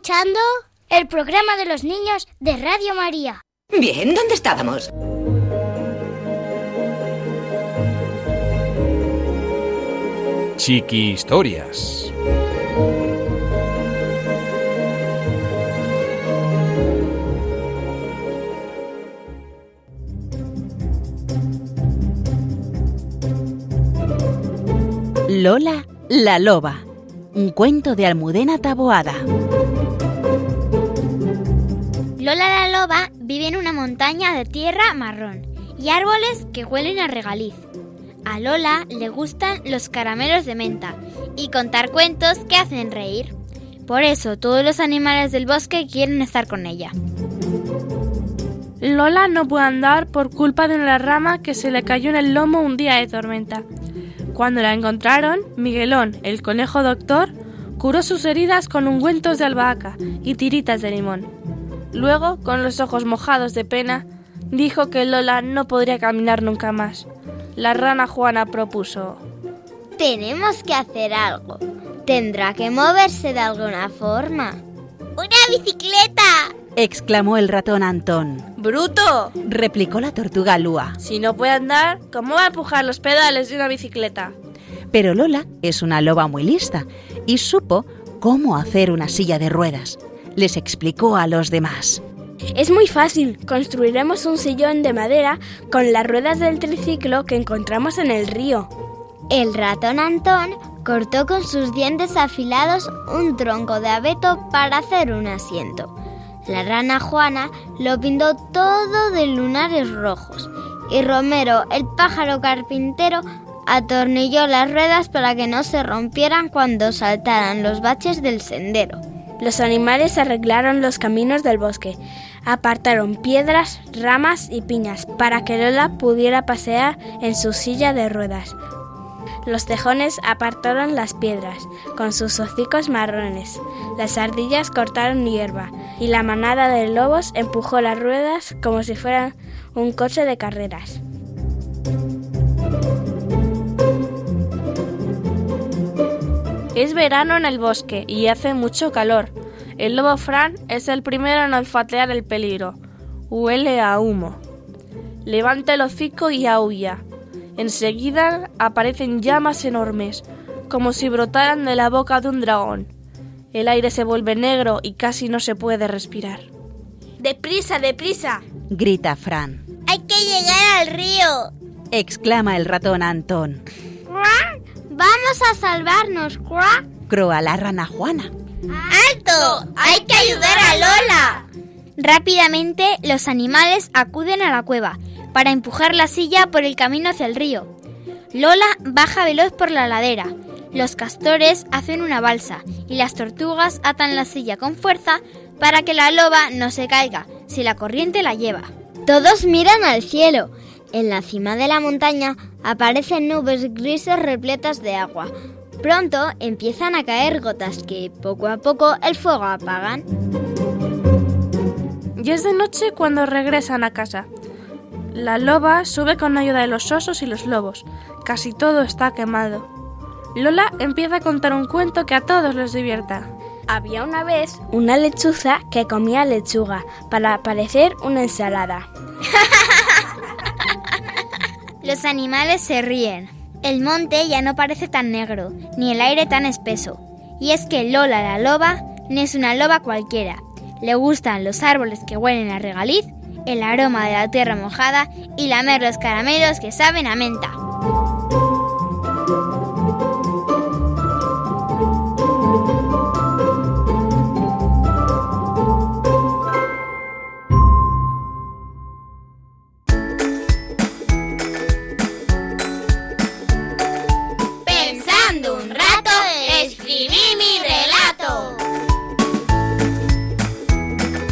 Escuchando? El programa de los niños de Radio María. Bien, ¿dónde estábamos? Chiqui Historias. Lola la loba. Un cuento de Almudena Taboada. Lola la loba vive en una montaña de tierra marrón y árboles que huelen a regaliz. A Lola le gustan los caramelos de menta y contar cuentos que hacen reír. Por eso todos los animales del bosque quieren estar con ella. Lola no puede andar por culpa de una rama que se le cayó en el lomo un día de tormenta. Cuando la encontraron, Miguelón, el conejo doctor, curó sus heridas con ungüentos de albahaca y tiritas de limón. Luego, con los ojos mojados de pena, dijo que Lola no podría caminar nunca más. La rana Juana propuso. Tenemos que hacer algo. Tendrá que moverse de alguna forma. ¡Una bicicleta! exclamó el ratón Antón. ¡Bruto! replicó la tortuga Lua. Si no puede andar, ¿cómo va a empujar los pedales de una bicicleta? Pero Lola es una loba muy lista y supo cómo hacer una silla de ruedas. Les explicó a los demás. Es muy fácil. Construiremos un sillón de madera con las ruedas del triciclo que encontramos en el río. El ratón Antón cortó con sus dientes afilados un tronco de abeto para hacer un asiento. La rana Juana lo pintó todo de lunares rojos y Romero, el pájaro carpintero, atornilló las ruedas para que no se rompieran cuando saltaran los baches del sendero. Los animales arreglaron los caminos del bosque, apartaron piedras, ramas y piñas para que Lola pudiera pasear en su silla de ruedas. Los tejones apartaron las piedras con sus hocicos marrones. Las ardillas cortaron hierba y la manada de lobos empujó las ruedas como si fueran un coche de carreras. Es verano en el bosque y hace mucho calor. El lobo Fran es el primero en olfatear el peligro. Huele a humo. Levanta el hocico y aúlla. Enseguida aparecen llamas enormes, como si brotaran de la boca de un dragón. El aire se vuelve negro y casi no se puede respirar. ¡Deprisa, deprisa! grita Fran. ¡Hay que llegar al río! exclama el ratón Antón. ¡Vamos a salvarnos! ¡Cuá! croa la rana Juana. ¡Alto! ¡Hay que ayudar a Lola! Rápidamente los animales acuden a la cueva para empujar la silla por el camino hacia el río. Lola baja veloz por la ladera. Los castores hacen una balsa y las tortugas atan la silla con fuerza para que la loba no se caiga si la corriente la lleva. Todos miran al cielo. En la cima de la montaña aparecen nubes grises repletas de agua. Pronto empiezan a caer gotas que poco a poco el fuego apagan. Y es de noche cuando regresan a casa. La loba sube con ayuda de los osos y los lobos. Casi todo está quemado. Lola empieza a contar un cuento que a todos les divierta. Había una vez una lechuza que comía lechuga para parecer una ensalada. Los animales se ríen. El monte ya no parece tan negro, ni el aire tan espeso. Y es que Lola la loba no es una loba cualquiera. Le gustan los árboles que huelen a regaliz, el aroma de la tierra mojada y lamer los caramelos que saben a menta.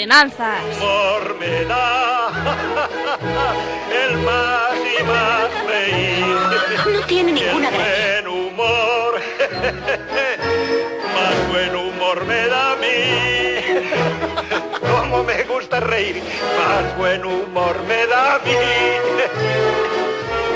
Chistenanzas. Humor me da el más y más reír. No tiene ninguna El buen humor, más buen humor me da a mí. Como me gusta reír, más buen humor me da a mí.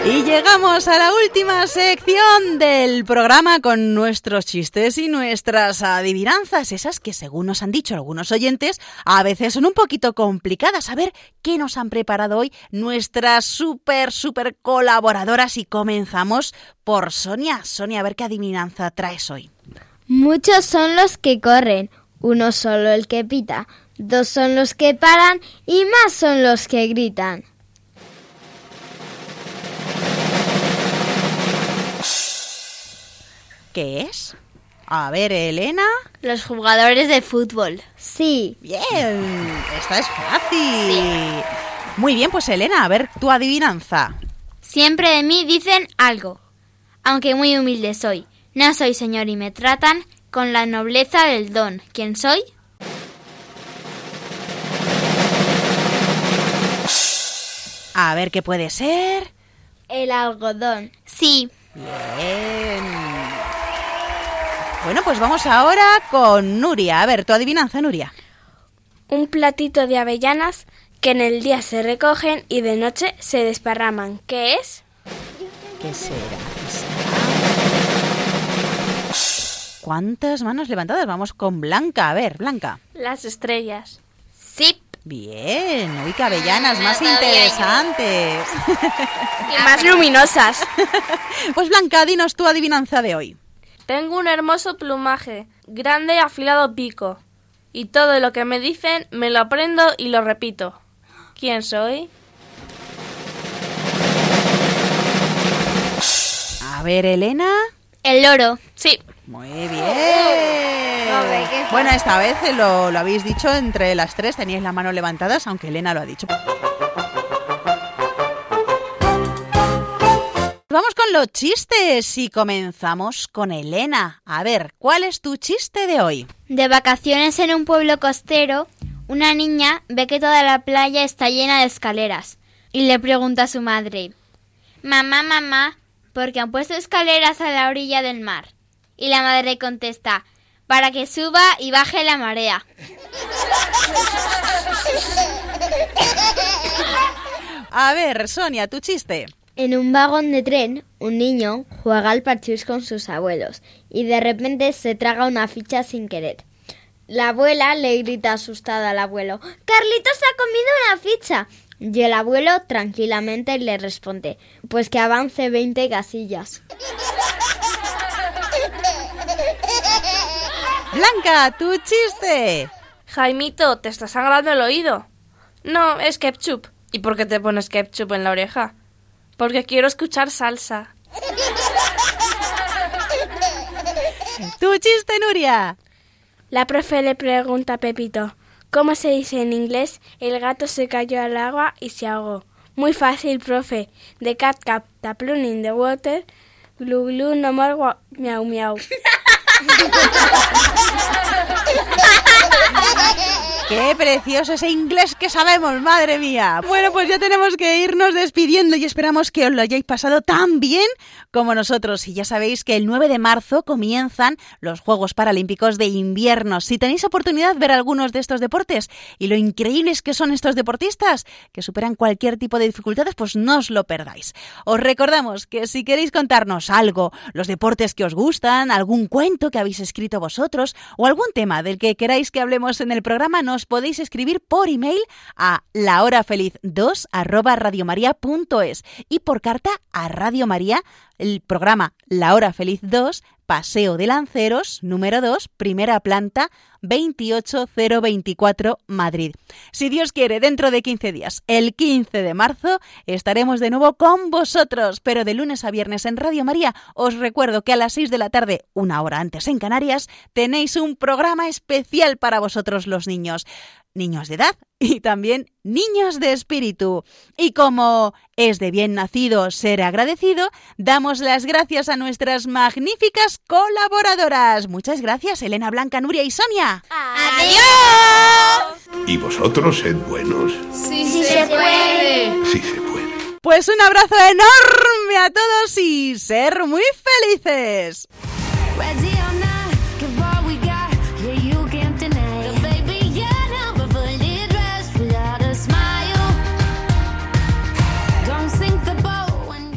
Y llegamos a la última sección del programa con nuestros chistes y nuestras adivinanzas, esas que según nos han dicho algunos oyentes, a veces son un poquito complicadas. A ver qué nos han preparado hoy nuestras súper, súper colaboradoras y comenzamos por Sonia. Sonia, a ver qué adivinanza traes hoy. Muchos son los que corren, uno solo el que pita, dos son los que paran y más son los que gritan. ¿Qué es? A ver, Elena. Los jugadores de fútbol. Sí. Bien, esta es fácil. Muy bien, pues Elena, a ver tu adivinanza. Siempre de mí dicen algo, aunque muy humilde soy. No soy señor y me tratan con la nobleza del don. ¿Quién soy? A ver qué puede ser. El algodón. Sí. Bien. Bueno, pues vamos ahora con Nuria. A ver, tu adivinanza, Nuria. Un platito de avellanas que en el día se recogen y de noche se desparraman. ¿Qué es? ¿Qué será? ¿Qué será? ¿Cuántas manos levantadas? Vamos con Blanca. A ver, Blanca. Las estrellas. Sí. Bien. Uy, qué avellanas más interesantes. Y más luminosas. Pues Blanca, dinos tu adivinanza de hoy. Tengo un hermoso plumaje, grande y afilado pico. Y todo lo que me dicen me lo aprendo y lo repito. ¿Quién soy? A ver, Elena. El loro. Sí. Muy bien. Bueno, esta vez lo, lo habéis dicho entre las tres, teníais la mano levantadas, aunque Elena lo ha dicho. Vamos con los chistes y comenzamos con Elena. A ver, ¿cuál es tu chiste de hoy? De vacaciones en un pueblo costero, una niña ve que toda la playa está llena de escaleras y le pregunta a su madre, Mamá, mamá, ¿por qué han puesto escaleras a la orilla del mar? Y la madre contesta, para que suba y baje la marea. A ver, Sonia, tu chiste. En un vagón de tren, un niño juega al parchís con sus abuelos y de repente se traga una ficha sin querer. La abuela le grita asustada al abuelo, Carlitos ha comido una ficha. Y el abuelo tranquilamente le responde, pues que avance 20 casillas. Blanca, tu chiste. Jaimito, ¿te está sangrando el oído? No, es ketchup. ¿Y por qué te pones ketchup en la oreja? Porque quiero escuchar salsa. Tu chiste, Nuria. La profe le pregunta a Pepito, ¿cómo se dice en inglés? El gato se cayó al agua y se ahogó. Muy fácil, profe. The cat kept the plum in the water. Glu glu no more wa- miau miau. Qué precioso ese inglés que sabemos, madre mía. Bueno, pues ya tenemos que irnos despidiendo y esperamos que os lo hayáis pasado tan bien como nosotros. Y ya sabéis que el 9 de marzo comienzan los Juegos Paralímpicos de Invierno. Si tenéis oportunidad de ver algunos de estos deportes y lo increíbles que son estos deportistas, que superan cualquier tipo de dificultades, pues no os lo perdáis. Os recordamos que si queréis contarnos algo, los deportes que os gustan, algún cuento que habéis escrito vosotros o algún tema del que queráis que hablemos en el programa, nos podéis escribir por email a lahorafeliz2 y por carta a Radio María, el programa La Hora Feliz 2, Paseo de Lanceros, número 2, primera planta, 28024, Madrid. Si Dios quiere, dentro de 15 días, el 15 de marzo, estaremos de nuevo con vosotros, pero de lunes a viernes en Radio María. Os recuerdo que a las 6 de la tarde, una hora antes en Canarias, tenéis un programa especial para vosotros los niños niños de edad y también niños de espíritu. Y como es de bien nacido ser agradecido, damos las gracias a nuestras magníficas colaboradoras. Muchas gracias, Elena Blanca, Nuria y Sonia. ¡Adiós! ¿Y vosotros sed buenos? Sí, sí se puede. Sí se puede. Pues un abrazo enorme a todos y ser muy felices.